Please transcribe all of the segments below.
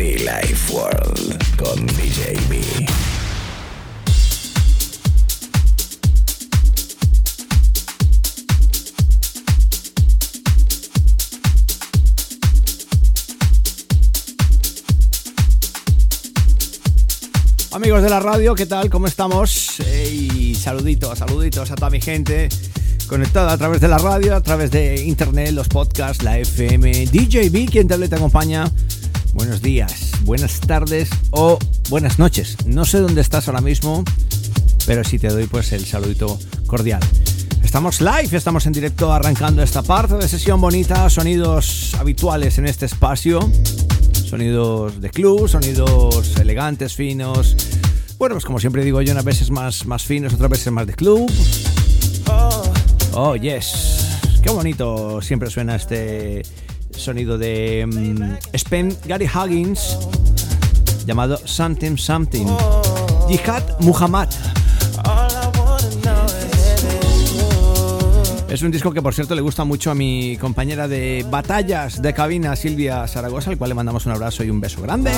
Be Life World con DJ B. Amigos de la radio, ¿qué tal? ¿Cómo estamos? Hey, saluditos, saluditos a toda mi gente conectada a través de la radio, a través de internet, los podcasts, la FM, DJB, quien te y te acompaña. Buenos días, buenas tardes o buenas noches. No sé dónde estás ahora mismo, pero sí te doy pues el saludito cordial. Estamos live, estamos en directo arrancando esta parte de sesión bonita, sonidos habituales en este espacio, sonidos de club, sonidos elegantes, finos. Bueno, pues como siempre digo yo, unas veces más, más finos, otras veces más de club. Oh, yes. Qué bonito siempre suena este sonido de um, Spen Gary Huggins llamado Something Something. Jihad Muhammad. Es un disco que por cierto le gusta mucho a mi compañera de batallas de cabina Silvia Zaragoza, al cual le mandamos un abrazo y un beso grande.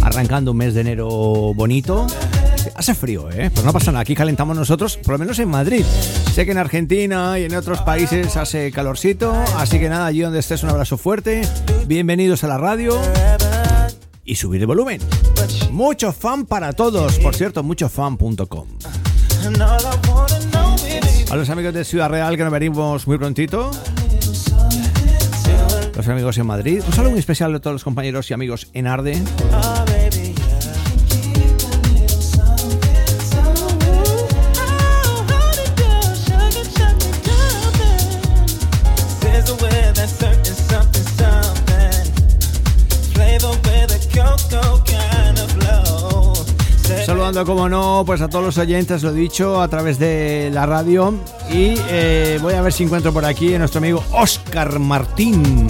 Arrancando un mes de enero bonito. Hace frío, ¿eh? Pues no pasa nada, aquí calentamos nosotros, por lo menos en Madrid. Sé que en Argentina y en otros países hace calorcito, así que nada, allí donde estés un abrazo fuerte. Bienvenidos a la radio y subir el volumen. Mucho fan para todos, por cierto, muchofan.com. A los amigos de Ciudad Real que nos venimos muy prontito. Los amigos en Madrid. Un saludo muy especial a todos los compañeros y amigos en Arde. Saludando, como no, pues a todos los oyentes, lo dicho, a través de la radio. Y eh, voy a ver si encuentro por aquí a nuestro amigo Oscar Martín.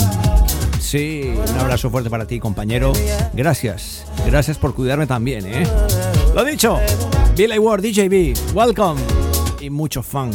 Sí, un abrazo fuerte para ti, compañero. Gracias, gracias por cuidarme también, ¿eh? Lo dicho, Billy Ward, DJB, welcome y mucho fan.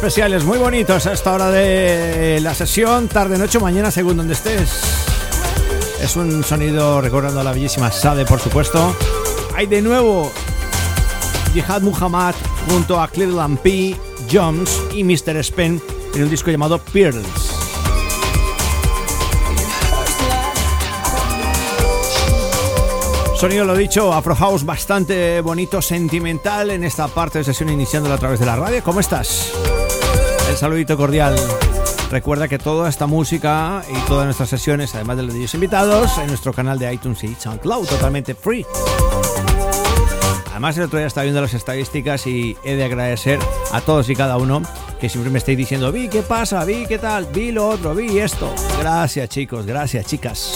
Especiales, muy bonitos a esta hora de la sesión, tarde, noche mañana, según donde estés. Es un sonido recordando a la bellísima Sade, por supuesto. Hay de nuevo Jihad Muhammad junto a Cleveland P. Jones y Mr. Spen en un disco llamado Pearls. Sonido, lo dicho, Afro House bastante bonito, sentimental en esta parte de sesión iniciándola a través de la radio. ¿Cómo estás? Saludito cordial. Recuerda que toda esta música y todas nuestras sesiones, además de los vídeos invitados, en nuestro canal de iTunes y SoundCloud, totalmente free. Además, el otro día estaba viendo las estadísticas y he de agradecer a todos y cada uno que siempre me estáis diciendo, vi, ¿qué pasa? Vi, ¿qué tal? Vi lo otro, vi esto. Gracias, chicos, gracias, chicas.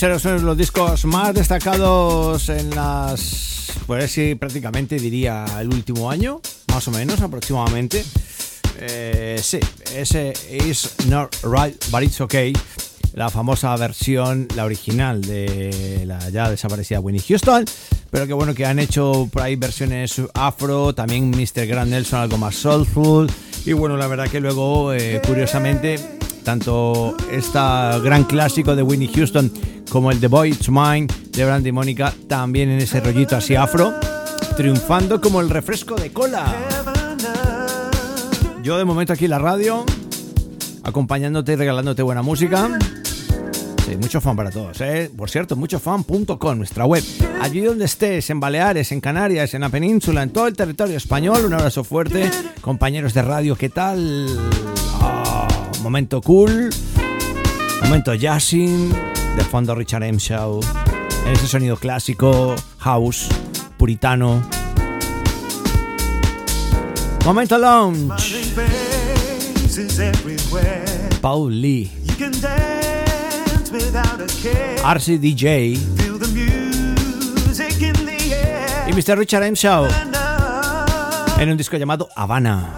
Ser los discos más destacados en las. Pues sí, prácticamente diría el último año, más o menos aproximadamente. Eh, sí, ese is not right, but it's okay. La famosa versión, la original de la ya desaparecida Winnie Houston. Pero que bueno que han hecho por ahí versiones afro, también Mr. Grand Nelson algo más soulful. Y bueno, la verdad que luego, eh, curiosamente, tanto este gran clásico de Winnie Houston como el The Boy It's Mine de Brandy Mónica, también en ese rollito así afro, triunfando como el refresco de cola. Yo de momento aquí en la radio, acompañándote y regalándote buena música. Sí, mucho fan para todos, ¿eh? Por cierto, muchofan.com, nuestra web. Allí donde estés, en Baleares, en Canarias, en la península, en todo el territorio español, un abrazo fuerte. Compañeros de radio, ¿qué tal? Oh, momento cool, momento jazzing, de fondo Richard M. Show, en ese sonido clásico, house, puritano. Momento lounge. Paul Lee. RC DJ y Mr. Richard M. Shaw en un disco llamado Havana.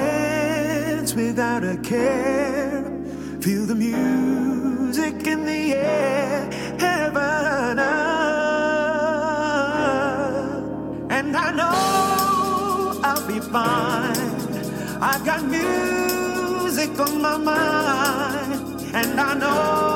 dance without a care. Feel the music in the air. Heaven up. And I know I'll be fine. I got music on my mind. And I know.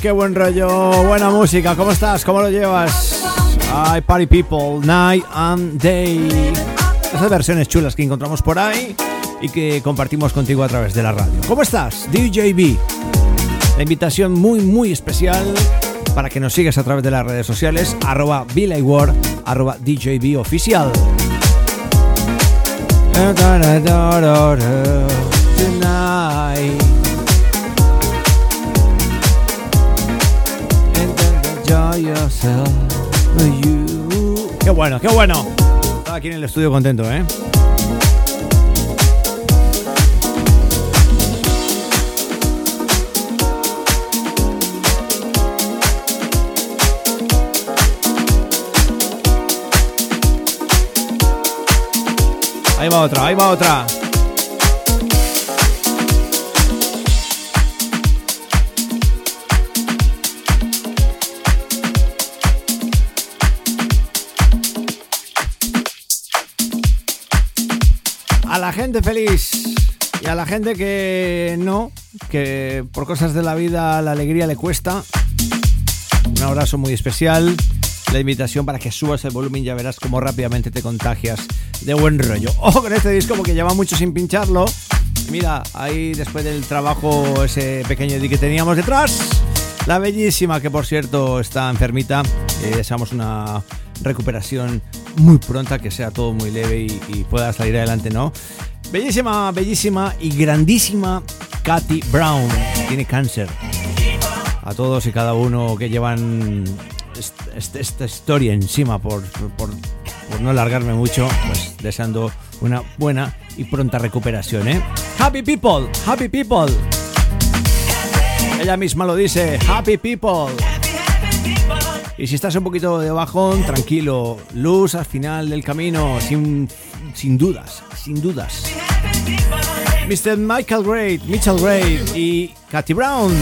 Qué buen rollo, buena música. ¿Cómo estás? ¿Cómo lo llevas? Ay, Party People, Night and Day. Esas versiones chulas que encontramos por ahí y que compartimos contigo a través de la radio. ¿Cómo estás? DJB. La invitación muy, muy especial para que nos sigas a través de las redes sociales, arroba Ward, arroba DJB oficial. Qué bueno, qué bueno. Estaba aquí en el estudio contento, ¿eh? Ahí va otra, ahí va otra. A la gente feliz y a la gente que no, que por cosas de la vida la alegría le cuesta. Un abrazo muy especial. La invitación para que subas el volumen ya verás cómo rápidamente te contagias de buen rollo. Ojo con este disco porque lleva mucho sin pincharlo. Mira, ahí después del trabajo ese pequeño edit que teníamos detrás. La bellísima, que por cierto está enfermita. Eh, deseamos una recuperación muy pronta, que sea todo muy leve y, pueda salir adelante, ¿no? Bellísima, bellísima y grandísima Katy Brown. Tiene cáncer. A todos y cada uno que llevan esta historia encima por, por, por, no alargarme mucho, pues deseando una buena y pronta recuperación, ¿eh? Happy people, happy people. Ella misma lo dice, happy people. Y si estás un poquito de bajón, tranquilo, luz al final del camino, sin, sin dudas, sin dudas. Mr. Michael Gray, Mitchell Gray y Katy Brown.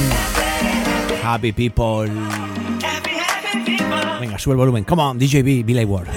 Happy people. Venga, sube el volumen. Come on, DJB, Billy Ward.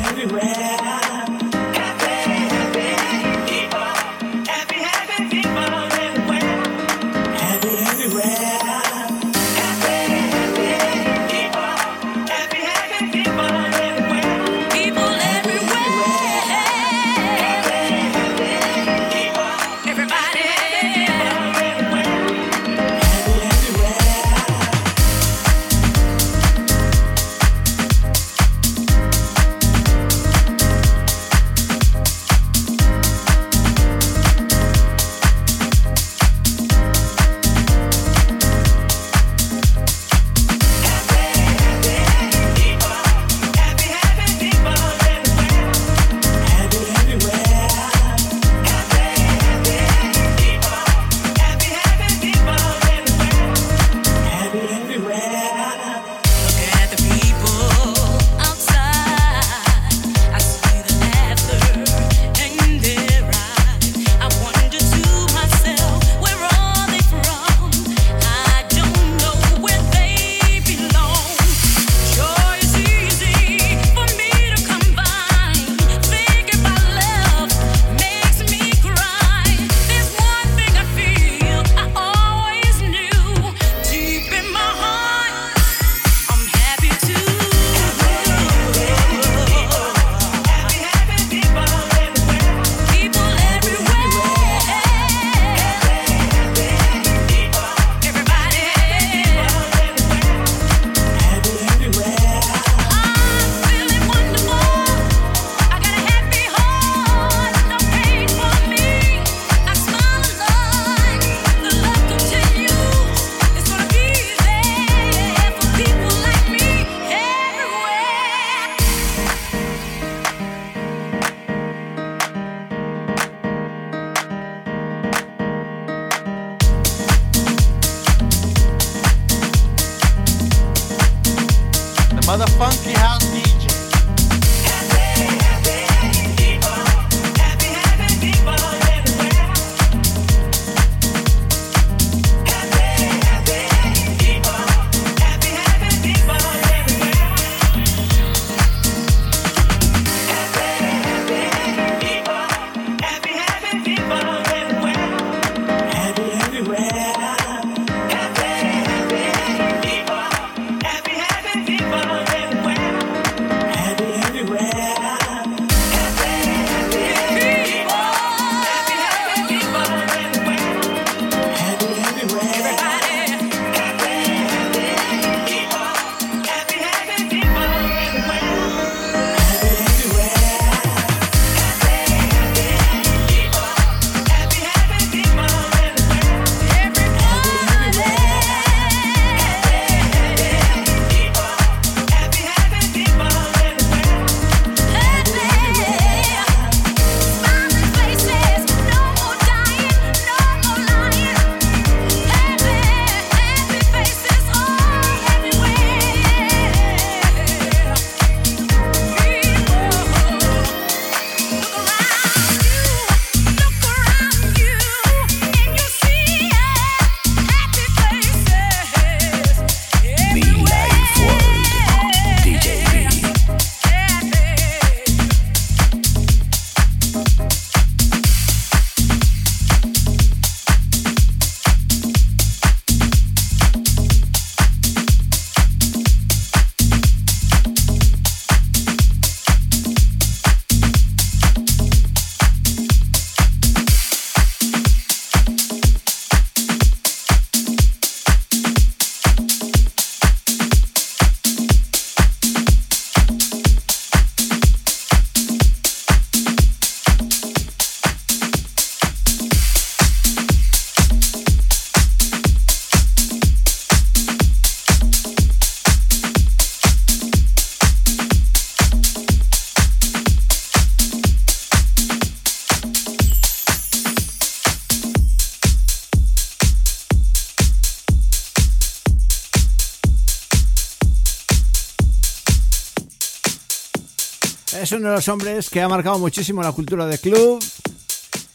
Es uno de los hombres que ha marcado muchísimo la cultura de club.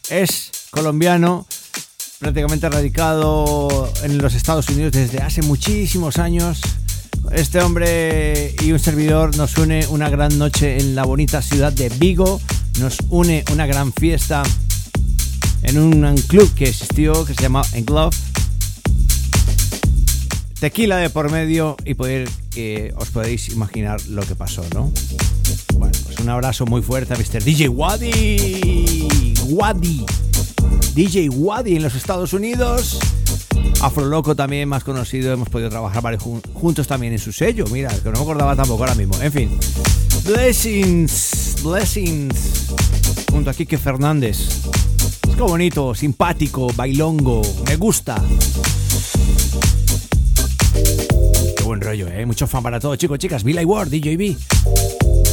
Es colombiano, prácticamente radicado en los Estados Unidos desde hace muchísimos años. Este hombre y un servidor nos une una gran noche en la bonita ciudad de Vigo. Nos une una gran fiesta en un club que existió que se llama Englove. Tequila de por medio y poder que os podéis imaginar lo que pasó, ¿no? Bueno, pues un abrazo muy fuerte a Mr. DJ Wadi. Wadi. DJ Wadi en los Estados Unidos. Afro Loco también más conocido, hemos podido trabajar varios juntos también en su sello, mira, que no me acordaba tampoco ahora mismo. En fin, Blessings, Blessings, junto a Kike Fernández. Es como bonito, simpático, bailongo, me gusta. Buen rollo, ¿eh? Mucho fan para todos, chicos, chicas. Billy Ward, DJB.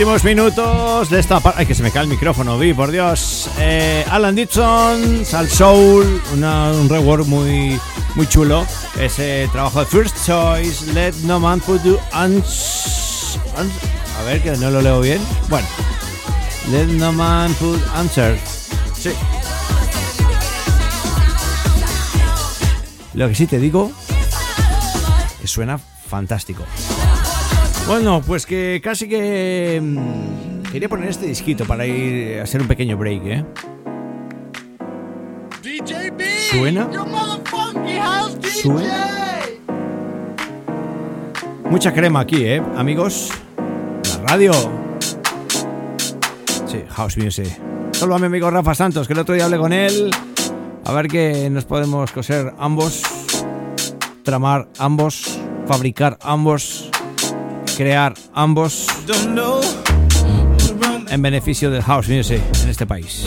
Últimos minutos de esta parte. Ay, que se me cae el micrófono, vi, por Dios. Eh, Alan Dixon, Sal Soul, un rework muy, muy chulo. Ese trabajo de First Choice, Let No Man Put You ans, A ver, que no lo leo bien. Bueno, Let No Man Put Answer. Sí. Lo que sí te digo, que suena fantástico. Bueno, pues que casi que mm, quería poner este disquito para ir a hacer un pequeño break, ¿eh? ¿Suena? ¿Suena? Mucha crema aquí, ¿eh? Amigos, la radio. Sí, House Music. Solo a mi amigo Rafa Santos, que el otro día hablé con él. A ver qué nos podemos coser ambos, tramar ambos, fabricar ambos crear ambos en beneficio del house music en este país.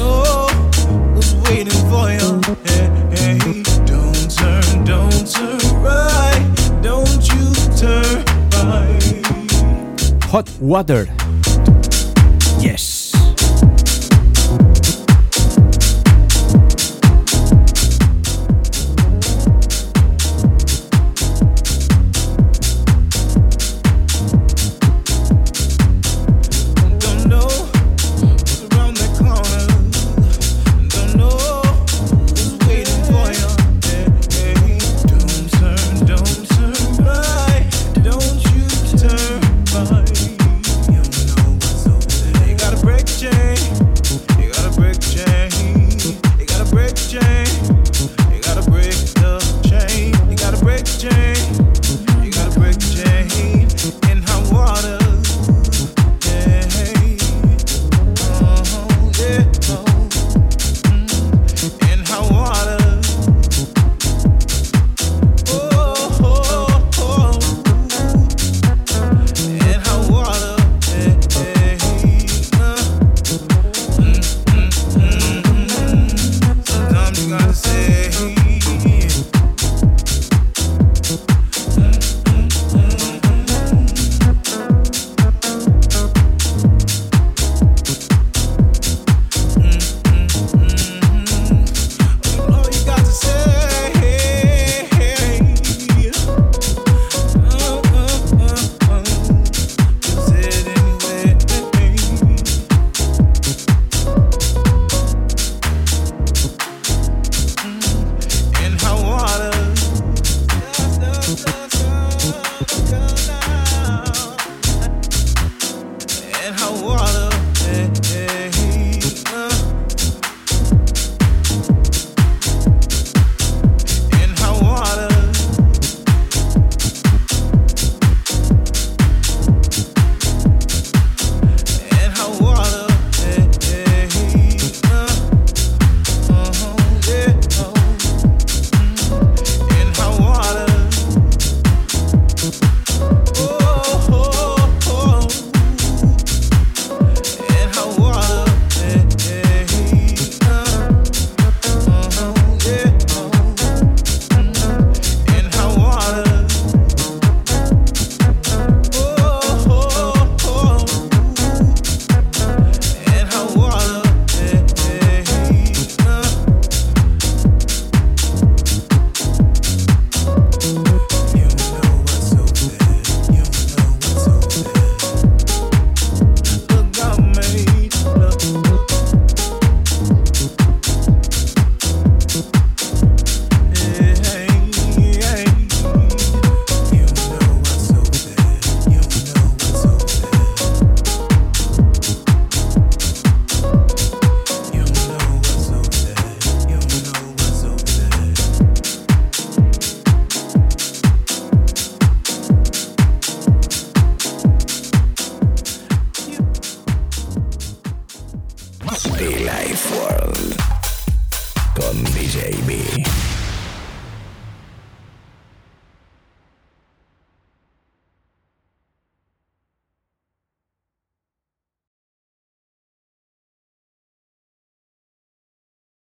Hot water. Yes.